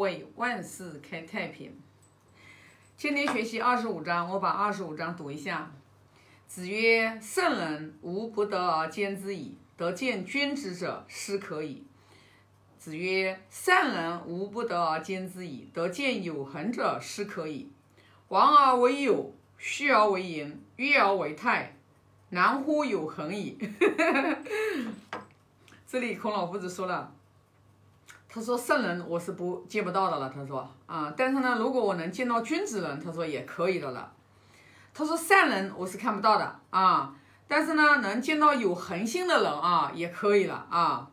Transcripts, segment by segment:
为万事开太平。今天学习二十五章，我把二十五章读一下。子曰：“圣人无不得而兼之矣，得见君子者失可矣。”子曰：“善人无不得而兼之矣，得见有恒者失可矣。王而为有，虚而为盈，约而为泰，难乎有恒矣。”这里孔老夫子说了，他说圣人我是不见不到的了，他说啊，但是呢，如果我能见到君子人，他说也可以的了。他说善人我是看不到的啊，但是呢，能见到有恒心的人啊，也可以了啊。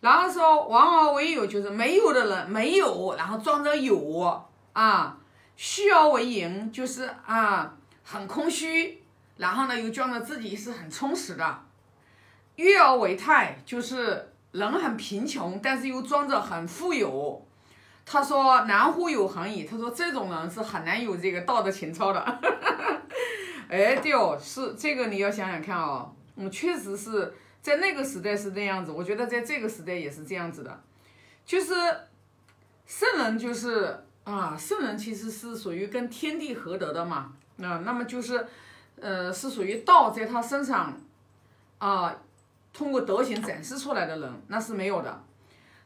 然后说王而为有，就是没有的人没有，然后装着有啊。虚而为盈，就是啊很空虚，然后呢又装着自己是很充实的。约而为泰，就是人很贫穷，但是又装着很富有。他说南乎有恒矣。他说这种人是很难有这个道德情操的。哎，对哦，是这个你要想想看哦，嗯，确实是在那个时代是这样子，我觉得在这个时代也是这样子的，就是圣人就是啊，圣人其实是属于跟天地合德的嘛，那那么就是呃是属于道在他身上啊，通过德行展示出来的人，那是没有的。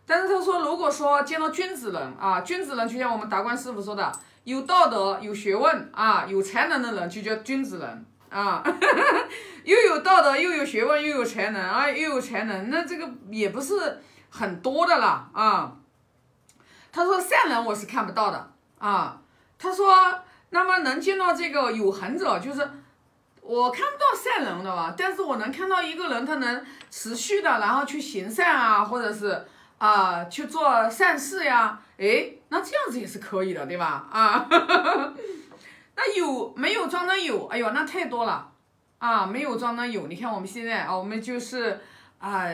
但是他说，如果说见到君子人啊，君子人就像我们达观师傅说的，有道德、有学问啊、有才能的人就叫君子人啊，又有道德又有学问又有才能啊，又有才能，那这个也不是很多的了啊。他说善人我是看不到的啊。他说，那么能见到这个有恒者，就是我看不到善人的吧，但是我能看到一个人他能持续的然后去行善啊，或者是。啊，去做善事呀，哎，那这样子也是可以的，对吧？啊，那有没有装的有？哎呦，那太多了啊，没有装的有。你看我们现在啊，我们就是啊，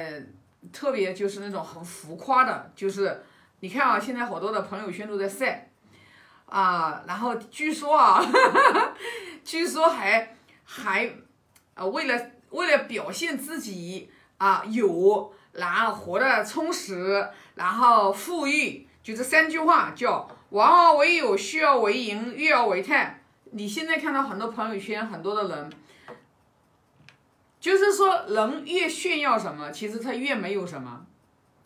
特别就是那种很浮夸的，就是你看啊，现在好多的朋友圈都在晒啊，然后据说啊，据说还还啊，为了为了表现自己啊有。然后活得充实，然后富裕，就这三句话叫王而为有，虚而为盈，欲而为泰。你现在看到很多朋友圈，很多的人，就是说人越炫耀什么，其实他越没有什么。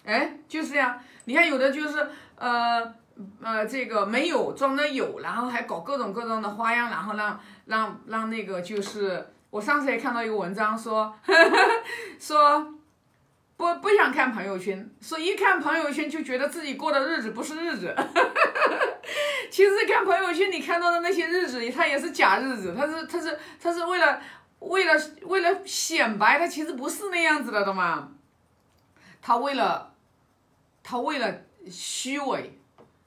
哎，就是这样。你看有的就是呃呃这个没有装的有，然后还搞各种各种的花样，然后让让让那个就是我上次也看到一个文章说 说。不不想看朋友圈，说一看朋友圈就觉得自己过的日子不是日子。其实看朋友圈你看到的那些日子，它也是假日子，它是它是它是为了为了为了显摆，它其实不是那样子的，懂吗？他为了他为了虚伪，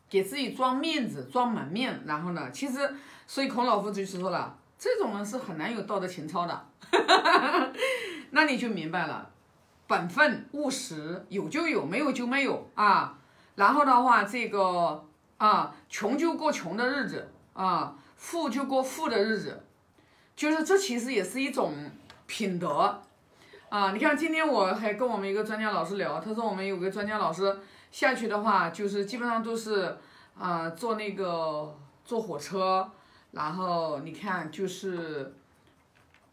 给自己装面子、装门面，然后呢，其实所以孔老夫子就说了，这种人是很难有道德情操的。那你就明白了。本分务实，有就有，没有就没有啊。然后的话，这个啊，穷就过穷的日子啊，富就过富的日子，就是这其实也是一种品德啊。你看，今天我还跟我们一个专家老师聊，他说我们有个专家老师下去的话，就是基本上都是啊，坐那个坐火车，然后你看就是。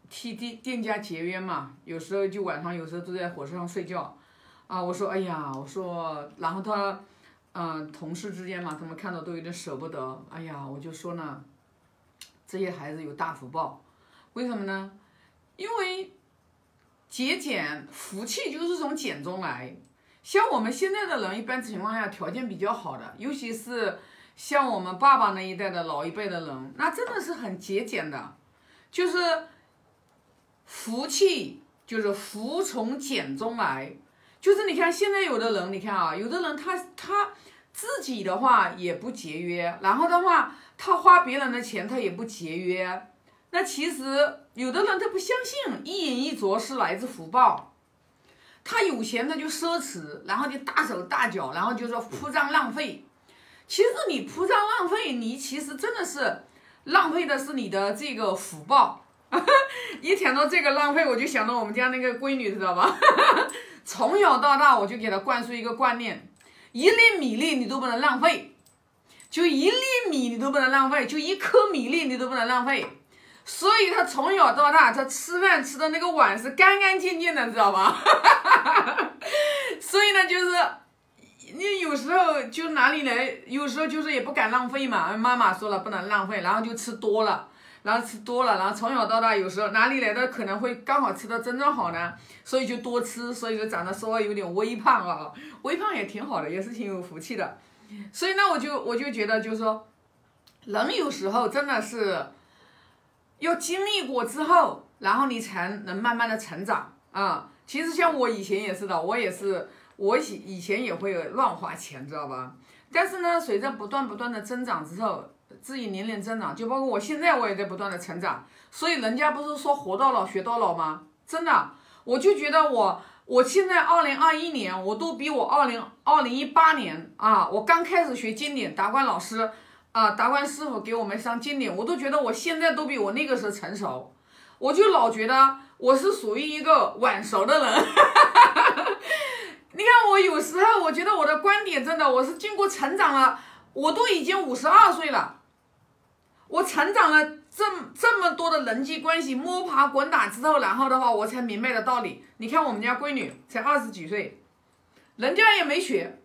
替店店家节约嘛，有时候就晚上，有时候都在火车上睡觉，啊，我说哎呀，我说，然后他，嗯，同事之间嘛，他们看到都有点舍不得，哎呀，我就说呢，这些孩子有大福报，为什么呢？因为节俭，福气就是从俭中来。像我们现在的人，一般情况下条件比较好的，尤其是像我们爸爸那一代的老一辈的人，那真的是很节俭的，就是。福气就是福从俭中来，就是你看现在有的人，你看啊，有的人他他自己的话也不节约，然后的话他花别人的钱他也不节约，那其实有的人他不相信一饮一啄是来自福报，他有钱他就奢侈，然后就大手大脚，然后就说铺张浪费，其实你铺张浪费，你其实真的是浪费的是你的这个福报。一想到这个浪费，我就想到我们家那个闺女，知道吧？从小到大，我就给她灌输一个观念：一粒米粒你都不能浪费就一粒米你都不能浪费，就一颗米粒你都不能浪费。所以他从小到大，他吃饭吃的那个碗是干干净净的，知道吧？所以呢，就是你有时候就哪里来，有时候就是也不敢浪费嘛。妈妈说了不能浪费，然后就吃多了，然后吃多了，然后从小到大有时候哪里来的可能会刚好吃的真正好呢，所以就多吃，所以就长得稍微有点微胖啊。微胖也挺好的，也是挺有福气的。所以呢，我就我就觉得就是说，人有时候真的是。要经历过之后，然后你才能慢慢的成长啊。其实像我以前也是的，我也是，我以以前也会乱花钱，知道吧？但是呢，随着不断不断的增长之后，自己年龄增长，就包括我现在我也在不断的成长。所以人家不是说活到老学到老吗？真的，我就觉得我我现在二零二一年，我都比我二零二零一八年啊，我刚开始学经典达观老师。啊，达观师傅给我们上经典，我都觉得我现在都比我那个时候成熟，我就老觉得我是属于一个晚熟的人。你看我有时候，我觉得我的观点真的，我是经过成长了，我都已经五十二岁了，我成长了这这么多的人际关系摸爬滚打之后，然后的话我才明白的道理。你看我们家闺女才二十几岁，人家也没学。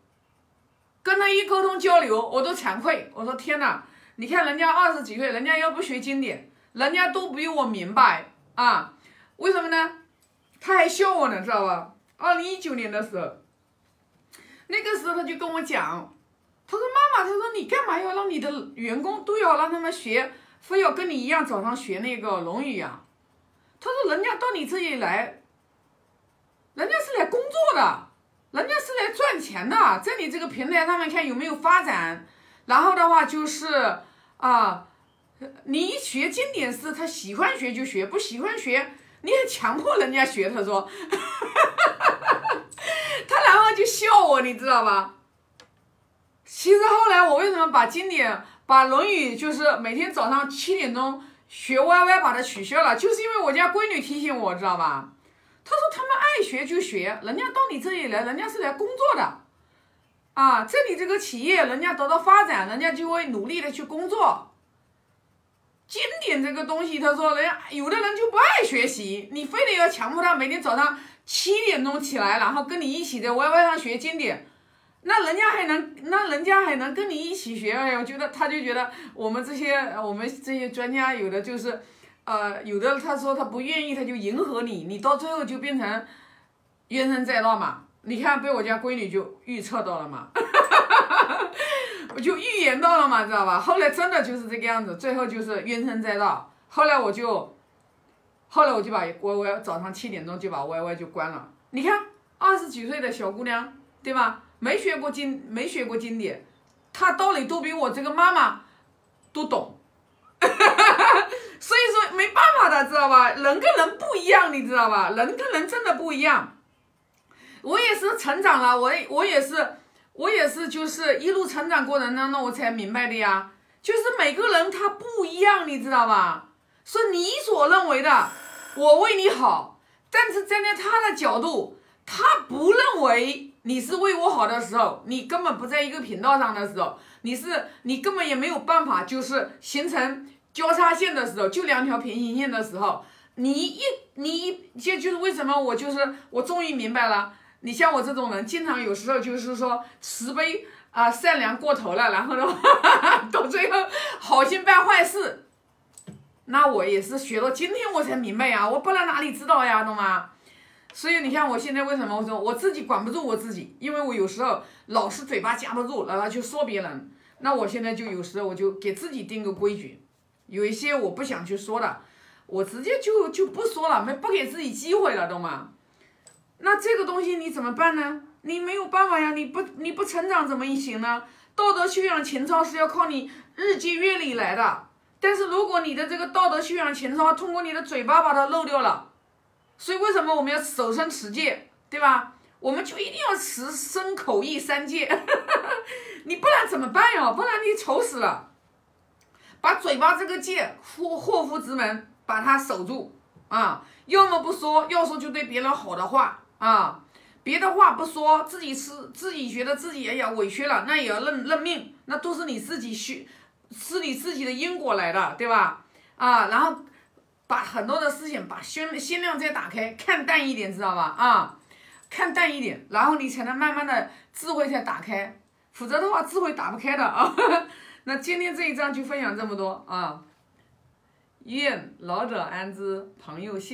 一沟通交流，我都惭愧。我说天哪，你看人家二十几岁，人家要不学经典，人家都比我明白啊。为什么呢？他还笑我呢，知道吧？二零一九年的时候，那个时候他就跟我讲，他说妈妈，他说你干嘛要让你的员工都要让他们学，非要跟你一样早上学那个《论语》啊？他说人家到你这里来，人家是来工作的。人家是来赚钱的，在你这个平台上面看有没有发展，然后的话就是啊，你一学经典诗，他喜欢学就学，不喜欢学你还强迫人家学。他说，他然后就笑我，你知道吧？其实后来我为什么把经典、把《论语》就是每天早上七点钟学歪歪把它取消了，就是因为我家闺女提醒我，知道吧？他说他们爱学就学，人家到你这里来，人家是来工作的，啊，这里这个企业人家得到发展，人家就会努力的去工作。经典这个东西，他说人家有的人就不爱学习，你非得要强迫他每天早上七点钟起来，然后跟你一起在 YY 上学经典，那人家还能，那人家还能跟你一起学？哎呀，我觉得他就觉得我们这些我们这些专家有的就是。呃，有的他说他不愿意，他就迎合你，你到最后就变成怨声载道嘛。你看被我家闺女就预测到了嘛，我 就预言到了嘛，知道吧？后来真的就是这个样子，最后就是怨声载道。后来我就，后来我就把 YY 早上七点钟就把 YY 就关了。你看二十几岁的小姑娘，对吧？没学过经，没学过经典，她道理都比我这个妈妈都懂。所以说没办法的，知道吧？人跟人不一样，你知道吧？人跟人真的不一样。我也是成长了，我我也是，我也是，就是一路成长过程当中，我才明白的呀。就是每个人他不一样，你知道吧？说你所认为的，我为你好，但是站在他的角度，他不认为你是为我好的时候，你根本不在一个频道上的时候，你是你根本也没有办法，就是形成。交叉线的时候，就两条平行线的时候，你一你一，这就是为什么我就是我终于明白了。你像我这种人，经常有时候就是说慈悲啊善良过头了，然后呢，到最后好心办坏事。那我也是学到今天我才明白呀，我不然哪里知道呀，懂吗？所以你看我现在为什么我说我自己管不住我自己，因为我有时候老是嘴巴夹不住，然后去说别人。那我现在就有时候我就给自己定个规矩。有一些我不想去说的，我直接就就不说了，没不给自己机会了，懂吗？那这个东西你怎么办呢？你没有办法呀，你不你不成长怎么行呢？道德修养情操是要靠你日积月累来的。但是如果你的这个道德修养情操通过你的嘴巴把它漏掉了，所以为什么我们要守身持戒，对吧？我们就一定要持身口意三戒，你不然怎么办呀？不然你丑死了。把嘴巴这个戒祸祸福之门，把它守住啊！要么不说，要说就对别人好的话啊，别的话不说，自己吃自己觉得自己哎呀委屈了，那也要认认命，那都是你自己需，是你自己的因果来的，对吧？啊，然后把很多的事情把心心量再打开，看淡一点，知道吧？啊，看淡一点，然后你才能慢慢的智慧才打开，否则的话智慧打不开的啊。那今天这一章就分享这么多啊，愿老者安之，朋友幸。